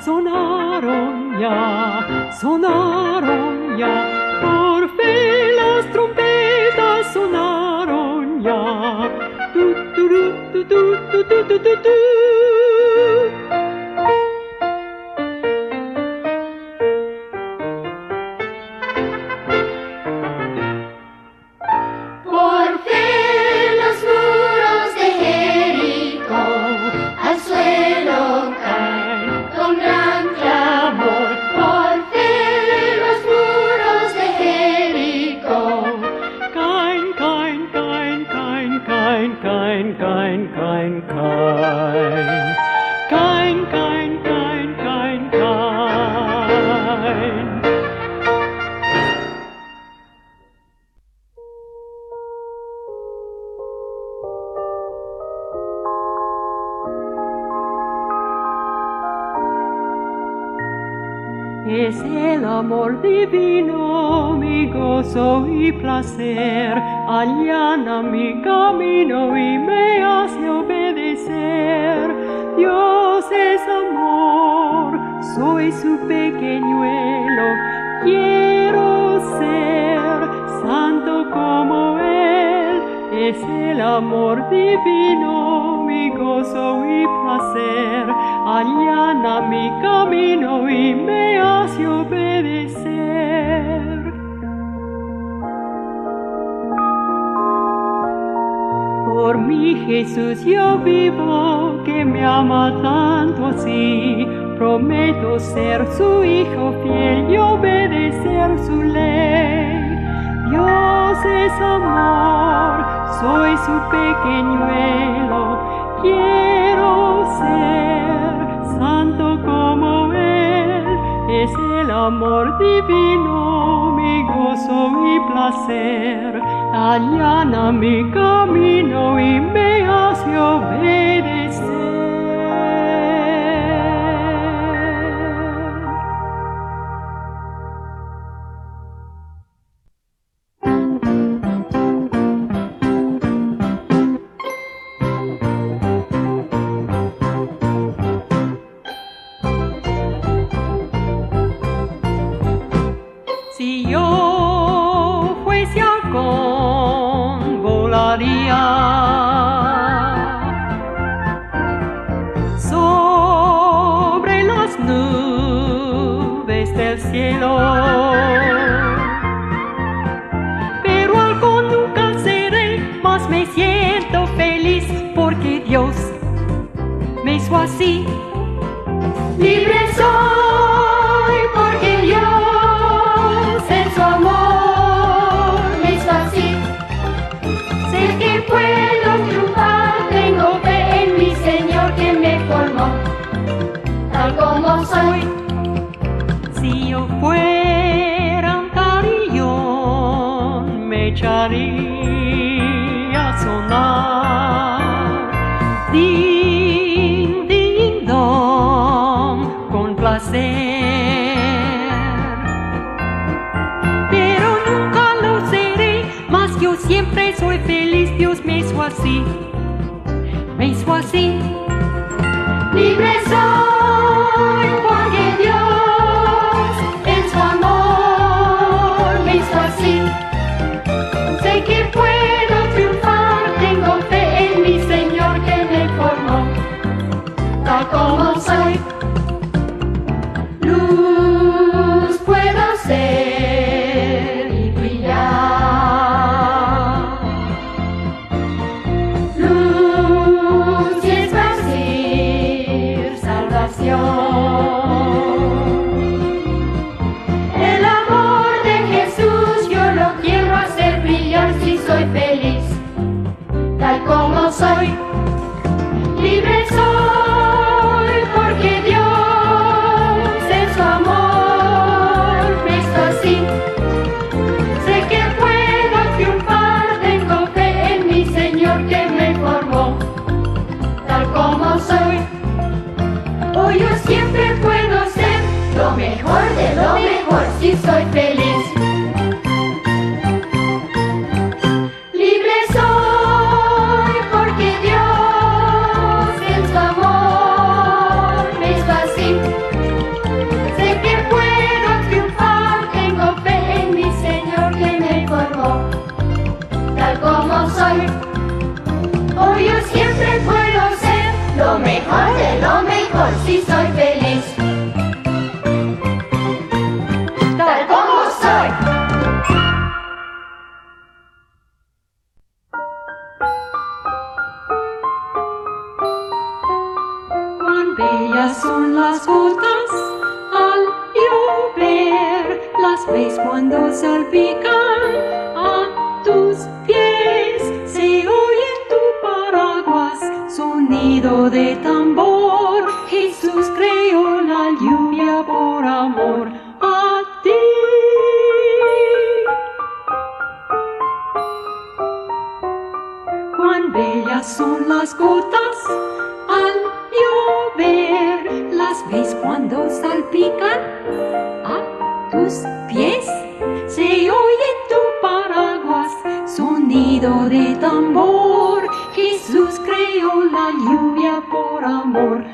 sonaron ya, sonaron ya, por fe las trompetas sonaron ya. Tu, tu, tu, tu, tu, tu, tu, tu, tu, tu. Es el amor divino, mi gozo y placer, allana mi camino y me hace obedecer. Dios es amor, soy su pequeñuelo, quiero ser santo como Él. Es el amor divino, mi gozo y placer, Allana mi camino y me hace obedecer. Por mi Jesús yo vivo, que me ama tanto así. Prometo ser su hijo fiel y obedecer su ley. Dios es amor, soy su pequeñuelo, quiero ser. es el amor divino, mi gozo y placer, allana mi camino y me hace obedecer. hizo así, me. Libre soy. si soy big. sonido de tambor, Jesús creó la lluvia por amor.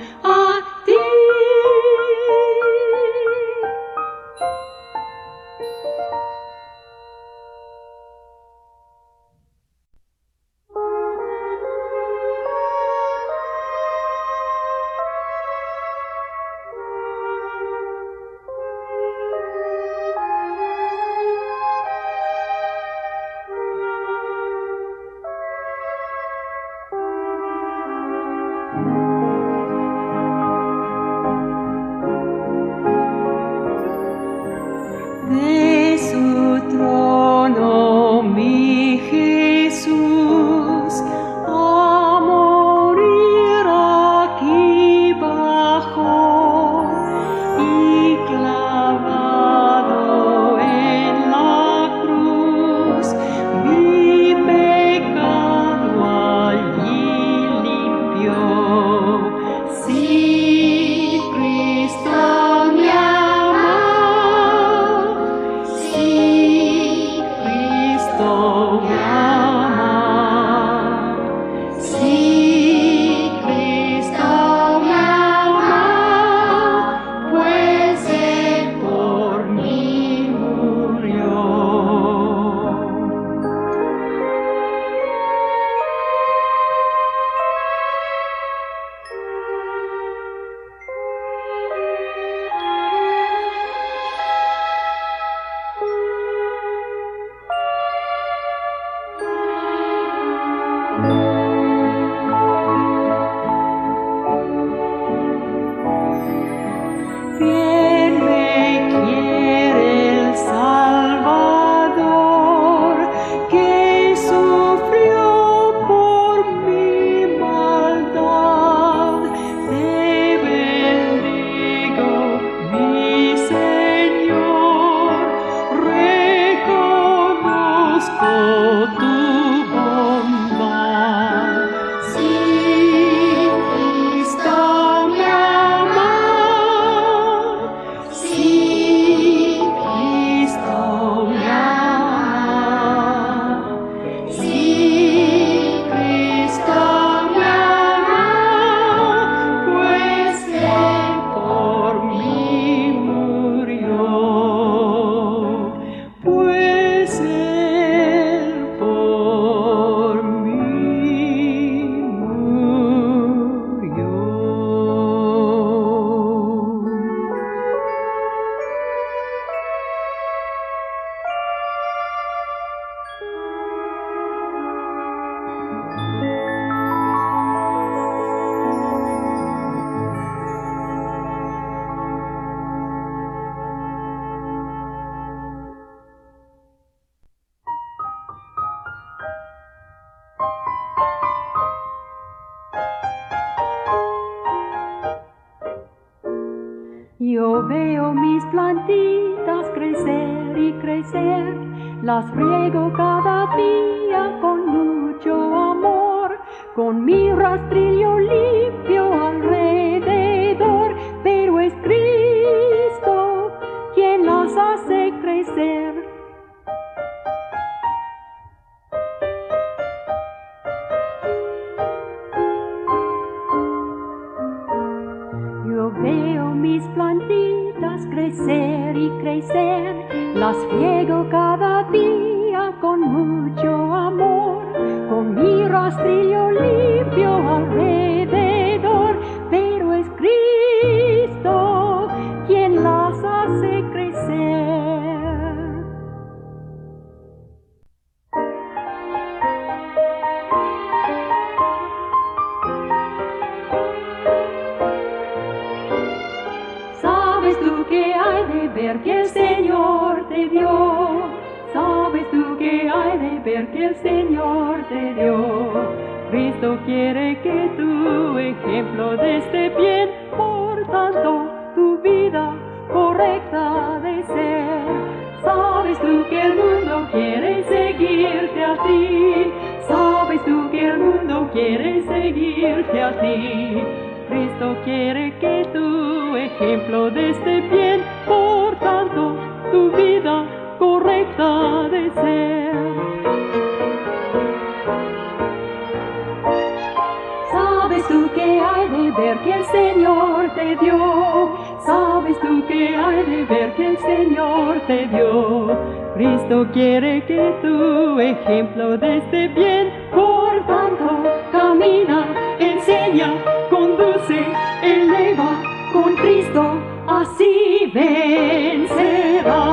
Las riego cada ver que el Señor te dio. Sabes tú que hay de ver que el Señor te dio. Cristo quiere que tu ejemplo de este bien, por tanto, camina, enseña, conduce, eleva, con Cristo así vencerás.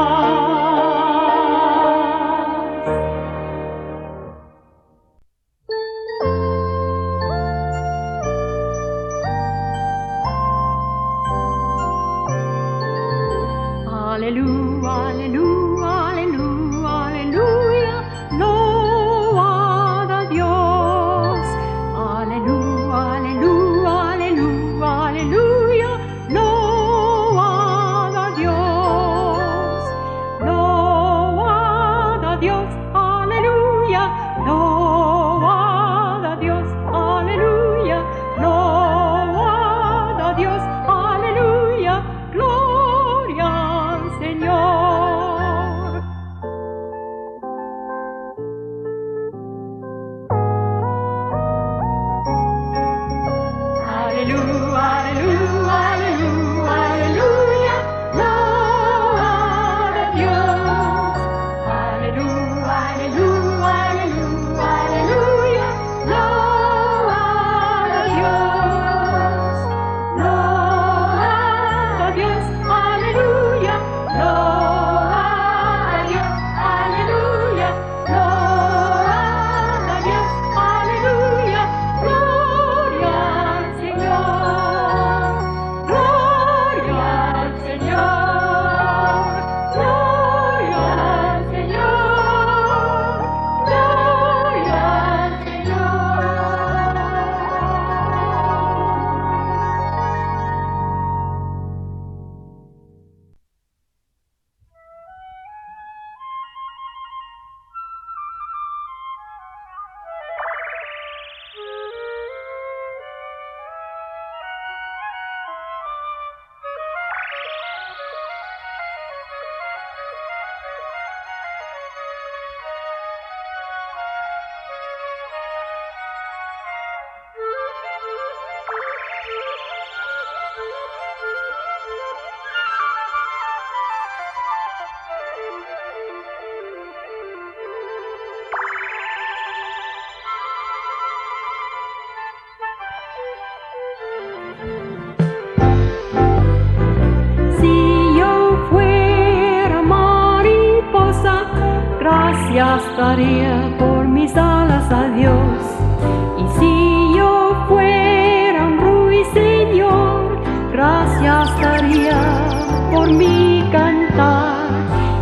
por mi cantar.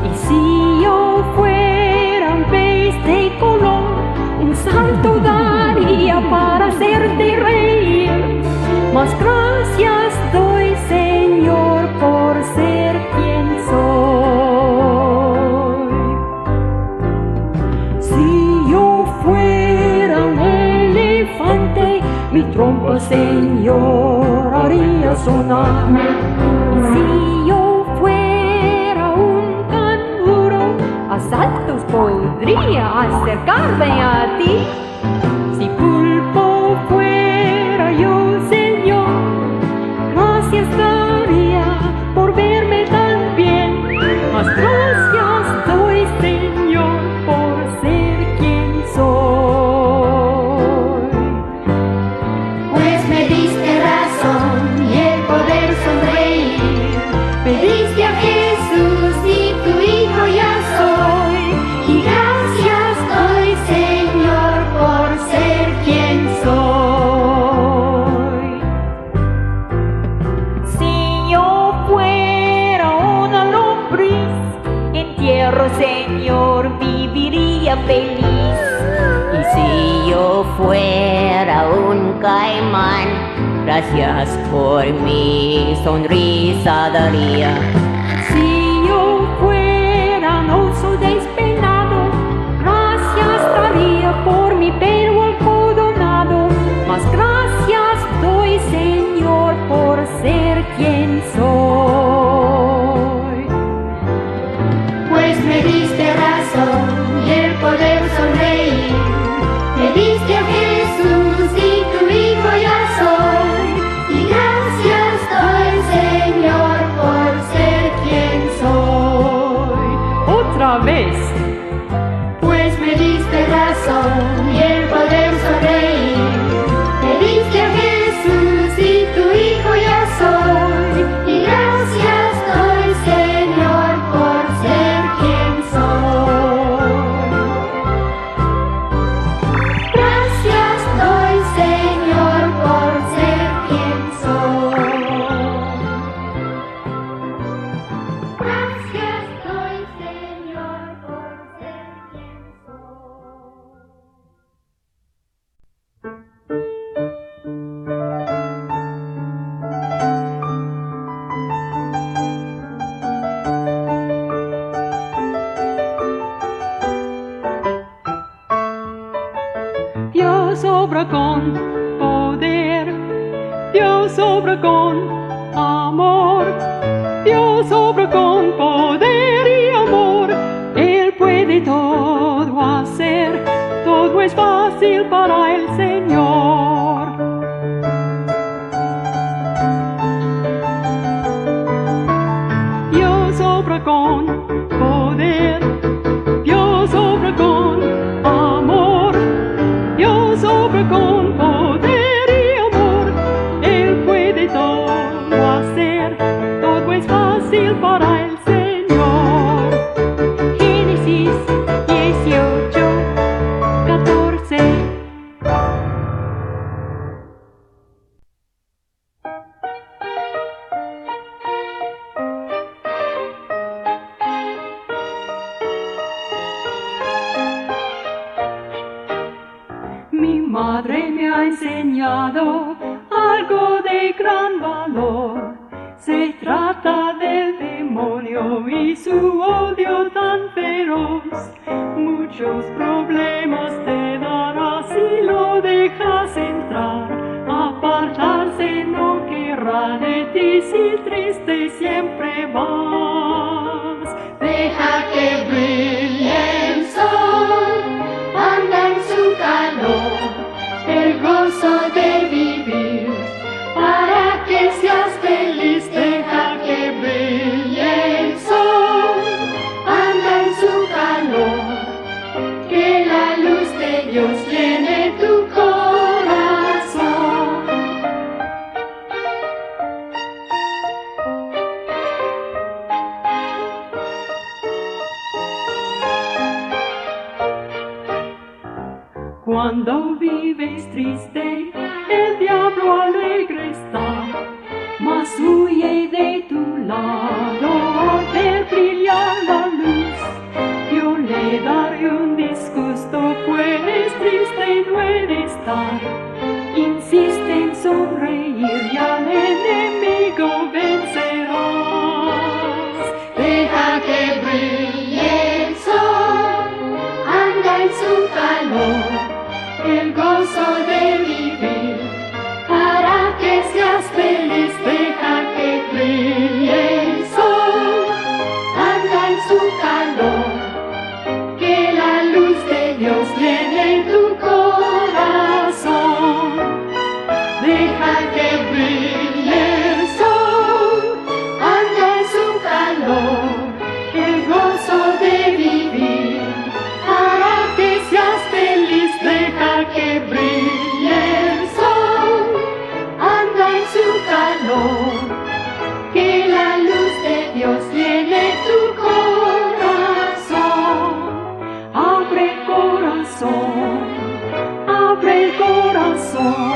Y si yo fuera un pez de color, un santo daría para hacerte reír. Más grande trompa, Señor, haría sonar. Si yo fuera un canguro, a saltos podría acercarme a ti. Si pulpo gracias por mi sonrisa daría vez. Pues me diste razón. but I Muchos problemas te dará si lo dejas entrar. Apartarse no querrá de ti si triste siempre vas. Deja que brille el sol, anda en su calor, el gozo de triste, el diablo alegre está, mas huye de tu lado de brillar la luz. Yo le daré un disgusto, pues triste y duele estar. song.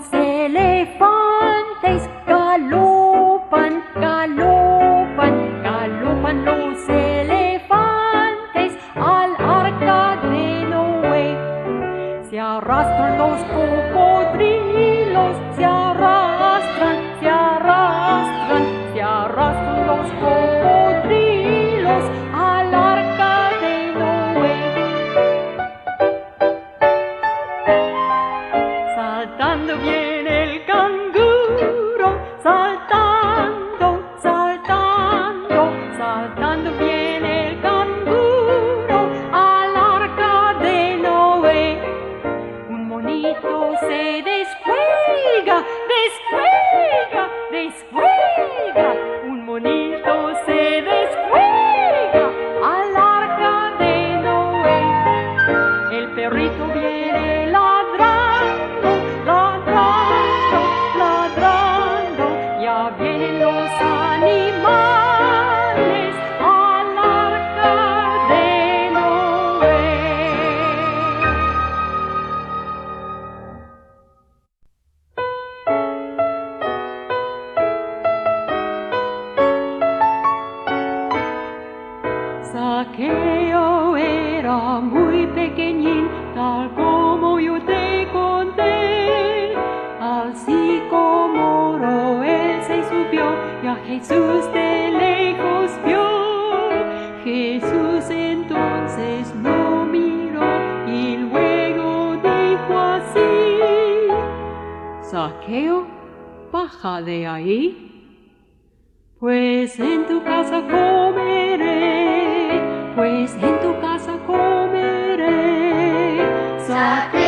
say perrito. Soccer.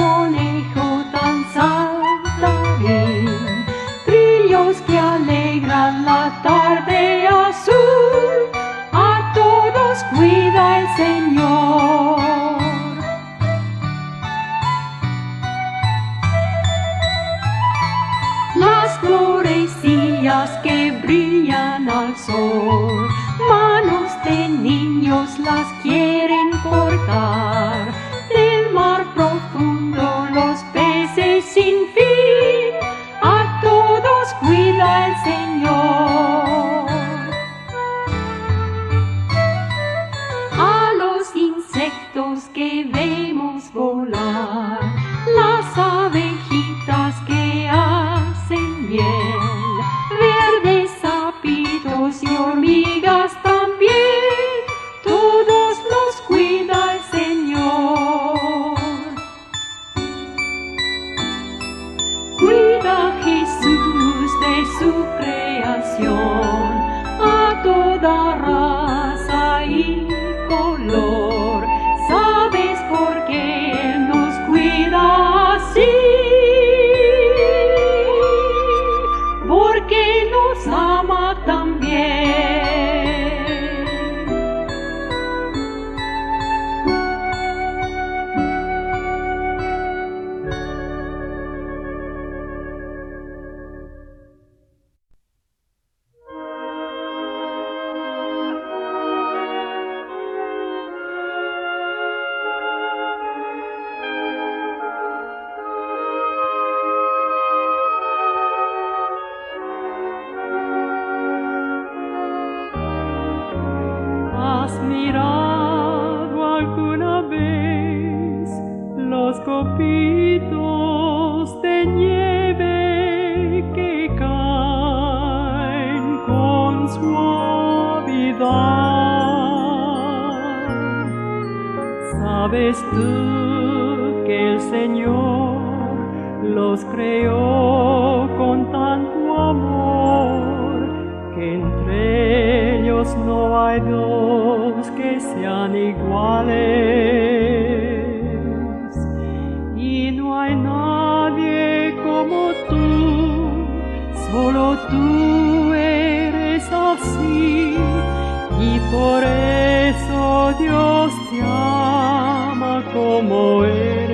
Giappone. sabes tú que el Señor los creó con tanto amor que entre ellos no hay dos que sean iguales. Y no hay nadie como tú solo tú eres así y por eso Dios como él.